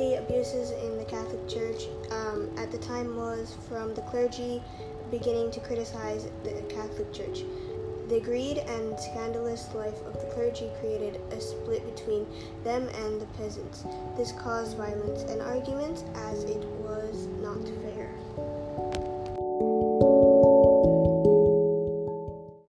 The abuses in the Catholic Church um, at the time was from the clergy beginning to criticize the Catholic Church. The greed and scandalous life of the clergy created a split between them and the peasants. This caused violence and arguments